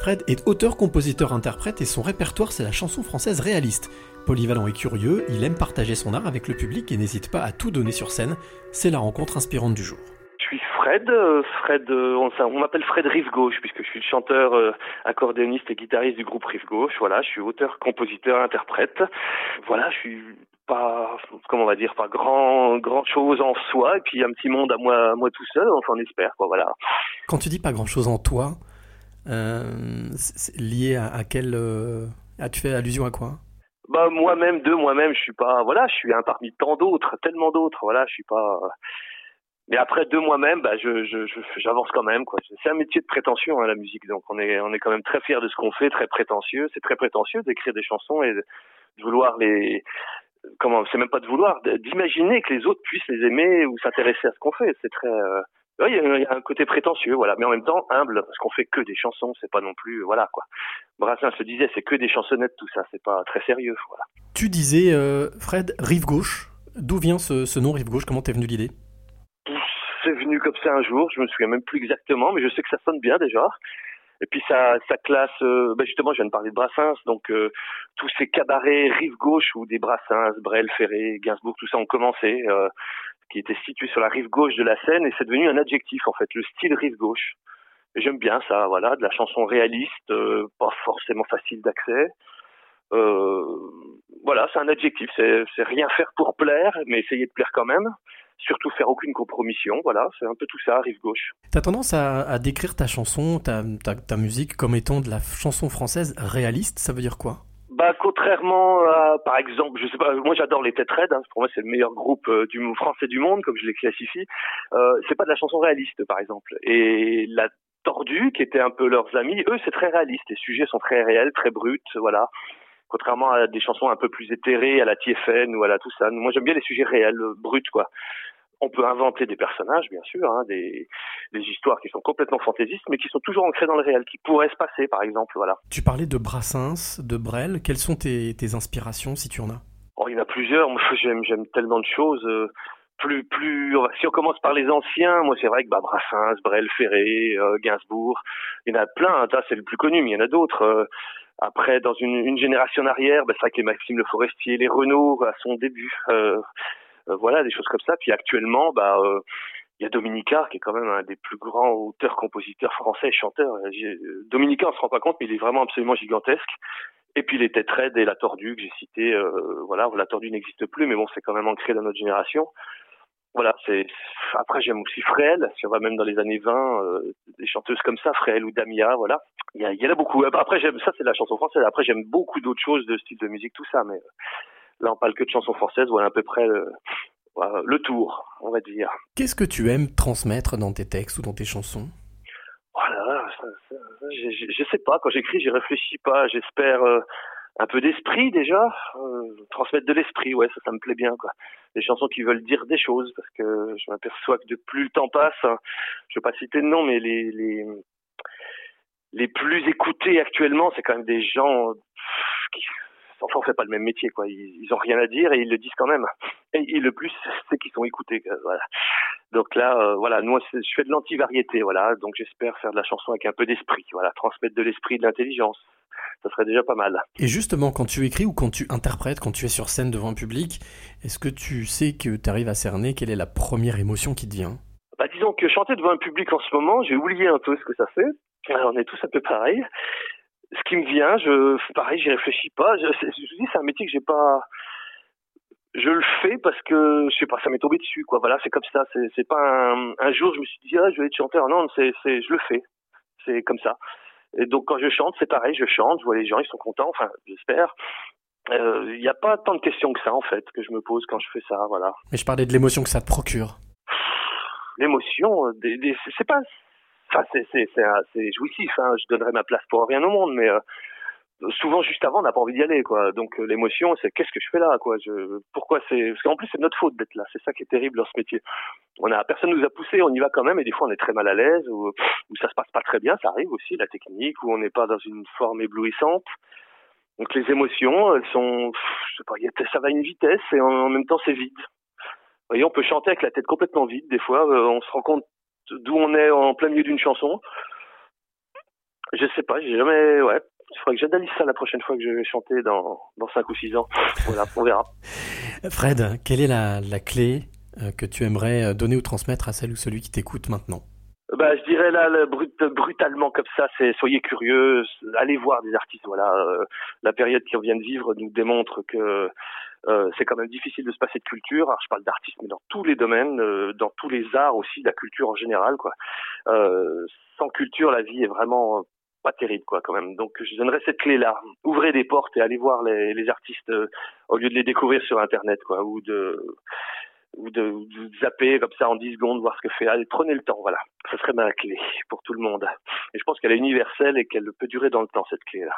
Fred est auteur, compositeur, interprète et son répertoire c'est la chanson française réaliste. Polyvalent et curieux, il aime partager son art avec le public et n'hésite pas à tout donner sur scène. C'est la rencontre inspirante du jour. Je suis Fred, euh, Fred, euh, on, m'appelle Fred Rive Gauche puisque je suis le chanteur, euh, accordéoniste et guitariste du groupe Rive Gauche. Voilà, je suis auteur, compositeur, interprète. Voilà, je suis pas, comment on va dire, pas grand, grand chose en soi et puis un petit monde à moi, moi tout seul. Enfin, on espère quoi. Voilà. Quand tu dis pas grand chose en toi, lié à, quel, tu fais allusion à quoi? Bah moi-même de moi-même je suis pas voilà je suis un parmi tant d'autres tellement d'autres voilà je suis pas mais après de moi-même bah je j'avance quand même quoi. C'est un métier de prétention hein, la musique donc on est on est quand même très fier de ce qu'on fait très prétentieux. C'est très prétentieux d'écrire des chansons et de vouloir les comment c'est même pas de vouloir d'imaginer que les autres puissent les aimer ou s'intéresser à ce qu'on fait. C'est très euh, il y, a un côté prétentieux, voilà, mais en même temps humble, parce qu'on fait que des chansons, c'est pas non plus, voilà quoi. Brassens se disait, c'est que des chansonnettes, tout ça, c'est pas très sérieux, voilà. Tu disais, euh, Fred, rive gauche. D'où vient ce, ce nom rive gauche? Comment t'es venu l'idée? C'est venu comme ça un jour, je me souviens même plus exactement, mais je sais que ça sonne bien déjà. Et puis ça, ça classe, euh, ben justement, je viens de parler de Brassens, donc euh, tous ces cabarets rive gauche où des Brassens, Brel, Ferré, Gainsbourg, tout ça ont commencé. Euh, qui était situé sur la rive gauche de la Seine et c'est devenu un adjectif en fait, le style rive gauche. J'aime bien ça, voilà, de la chanson réaliste, euh, pas forcément facile d'accès. Euh, voilà, c'est un adjectif, c'est, rien faire pour plaire, mais essayer de plaire quand même. Surtout faire aucune compromission, voilà, c'est un peu tout ça, rive gauche. T'as tendance à, décrire ta chanson, ta, ta musique comme étant de la chanson française réaliste, ça veut dire quoi? Bah, contrairement à, par exemple, je sais pas, moi j'adore les Têtes Raides, hein, pour moi c'est le meilleur groupe euh, du français du monde, comme je les classifie. Euh, c'est pas de la chanson réaliste, par exemple. Et la Tordu, qui était un peu leurs amis, eux c'est très réaliste. Les sujets sont très réels, très bruts, voilà. Contrairement à des chansons un peu plus éthérées, à la TFN ou à la tout ça. Moi j'aime bien les sujets réels, bruts, quoi on peut inventer des personnages, bien sûr, hein, des, des, histoires qui sont complètement fantaisistes, mais qui sont toujours ancrées dans le réel, qui pourraient se passer, par exemple. Voilà. Tu parlais de Brassens, de Brel. Quelles sont tes, tes inspirations, si tu en as? Oh, il y en a plusieurs. Moi, j'aime, j'aime tellement de choses. Euh, plus, plus. Si on commence par les anciens, moi, c'est vrai que bah, Brassens, Brel, Ferré, euh, Gainsbourg, il y en a plein. Hein, c'est le plus connu, mais il y en a d'autres. Euh. après, dans une, une génération arrière, bah, c'est vrai que les Maxime Le Forestier, les Renault à son début. Euh, voilà, des choses comme ça. Puis actuellement, bah, euh, il y a Dominica qui est quand même un des plus grands auteurs, compositeurs français et chanteurs. Dominica, on se rend pas compte, mais il est vraiment absolument gigantesque. Et puis les Têtes et La Tordue que j'ai cité, euh, voilà, La Tordue n'existe plus, mais bon, c'est quand même ancré dans notre génération. Voilà, c'est après j'aime aussi Fréhel, si on va même dans les années 20, des chanteuses comme ça, Fréhel ou Damia, voilà. Il y, y en a beaucoup. Après j'aime ça, c'est la chanson française. Après j'aime beaucoup d'autres choses de style de musique, tout ça, mais Là, on parle que de chansons françaises, voilà à peu près le, le tour, on va dire. Qu'est-ce que tu aimes transmettre dans tes textes ou dans tes chansons? Voilà, je, je, sais pas. Quand j'écris, j'y réfléchis pas. J'espère euh, un peu d'esprit déjà, euh, transmettre de l'esprit. Ouais, ça, ça me plaît bien. Quoi. Des chansons qui veulent dire des choses, parce que je m'aperçois que de plus le temps passe, hein, je vais pas citer de nom, mais les, les les plus écoutés actuellement, c'est quand même des gens enfin on fait pas le même métier quoi. Ils, ils ont rien à dire et ils le disent quand même. Et, le plus c'est qu'ils sont écoutés voilà. Donc là euh, voilà moi je fais de l'anti-variété voilà. Donc j'espère faire de la chanson avec un peu d'esprit voilà. Transmettre de l'esprit de l'intelligence. Ça serait déjà pas mal. Et justement, quand tu écris ou quand tu interprètes, quand tu es sur scène devant un public, est-ce que tu sais que tu arrives à cerner quelle est la première émotion qui te vient? Bah, Disons que chanter devant un public en ce moment, j'ai oublié un peu ce que ça fait. Alors, on est tous un peu pareil ce qui me vient, je, pareil, j'y réfléchis pas. Je, je, dis, c'est un métier que j'ai pas. Je le fais parce que je sais pas, ça m'est tombé dessus, quoi. Voilà, c'est comme ça. C'est, pas un, un, jour, je me suis dit, ah, je vais être chanteur. Non, c'est, c'est, je le fais. C'est comme ça. Et donc quand je chante, c'est pareil, je chante, je vois les gens, ils sont contents. Enfin, j'espère. Il euh, n'y a pas tant de questions que ça en fait que je me pose quand je fais ça, voilà. Mais je parlais de l'émotion que ça te procure. L'émotion, euh, des, des, c'est pas Enfin, c'est c'est jouissif. Hein. Je donnerais ma place pour rien au monde, mais euh, souvent juste avant, on n'a pas envie d'y aller, quoi. Donc euh, l'émotion, c'est qu'est-ce que je fais là, quoi? Je, pourquoi c'est Parce qu'en plus, c'est notre faute d'être là. C'est ça qui est terrible dans ce métier. On a personne nous a poussé, on y va quand même, et des fois, on est très mal à l'aise ou, ou ça se passe pas très bien. Ça arrive aussi, la technique, où on n'est pas dans une forme éblouissante. Donc les émotions, elles sont, je sais pas, ça va à une vitesse et en, même temps, c'est vide. Vous voyez, on peut chanter avec la tête complètement vide. Des fois, euh, on se rend compte d'où on est en plein milieu d'une chanson. Je sais pas, j'ai jamais, ouais. Il faudrait que j'analyse ça la prochaine fois que je vais chanter dans, dans 5 ou 6 ans. Voilà, on verra. Fred, quelle est la, la clé euh, que tu aimerais euh, donner ou transmettre à celle ou celui qui t'écoute maintenant? Bah, je dirais là, brut, brutalement comme ça, c'est soyez curieux, allez voir des artistes. Voilà, euh, la période qu'on vient de vivre nous démontre que euh, c'est quand même difficile de se passer de culture. Alors, je parle d'artistes, mais dans tous les domaines, euh, dans tous les arts aussi, la culture en général, quoi. sans culture, la vie est vraiment pas terrible, quoi, quand même. Donc, je donnerais cette clé-là. Ouvrez des portes et allez voir les, les artistes au lieu de les découvrir sur Internet, quoi, ou de ou de, de, zapper comme ça en 10 secondes, voir ce que fait. Allez, prenez le temps, voilà. Ce serait ma clé pour tout le monde. Et je pense qu'elle est universelle et qu'elle peut durer dans le temps, cette clé-là.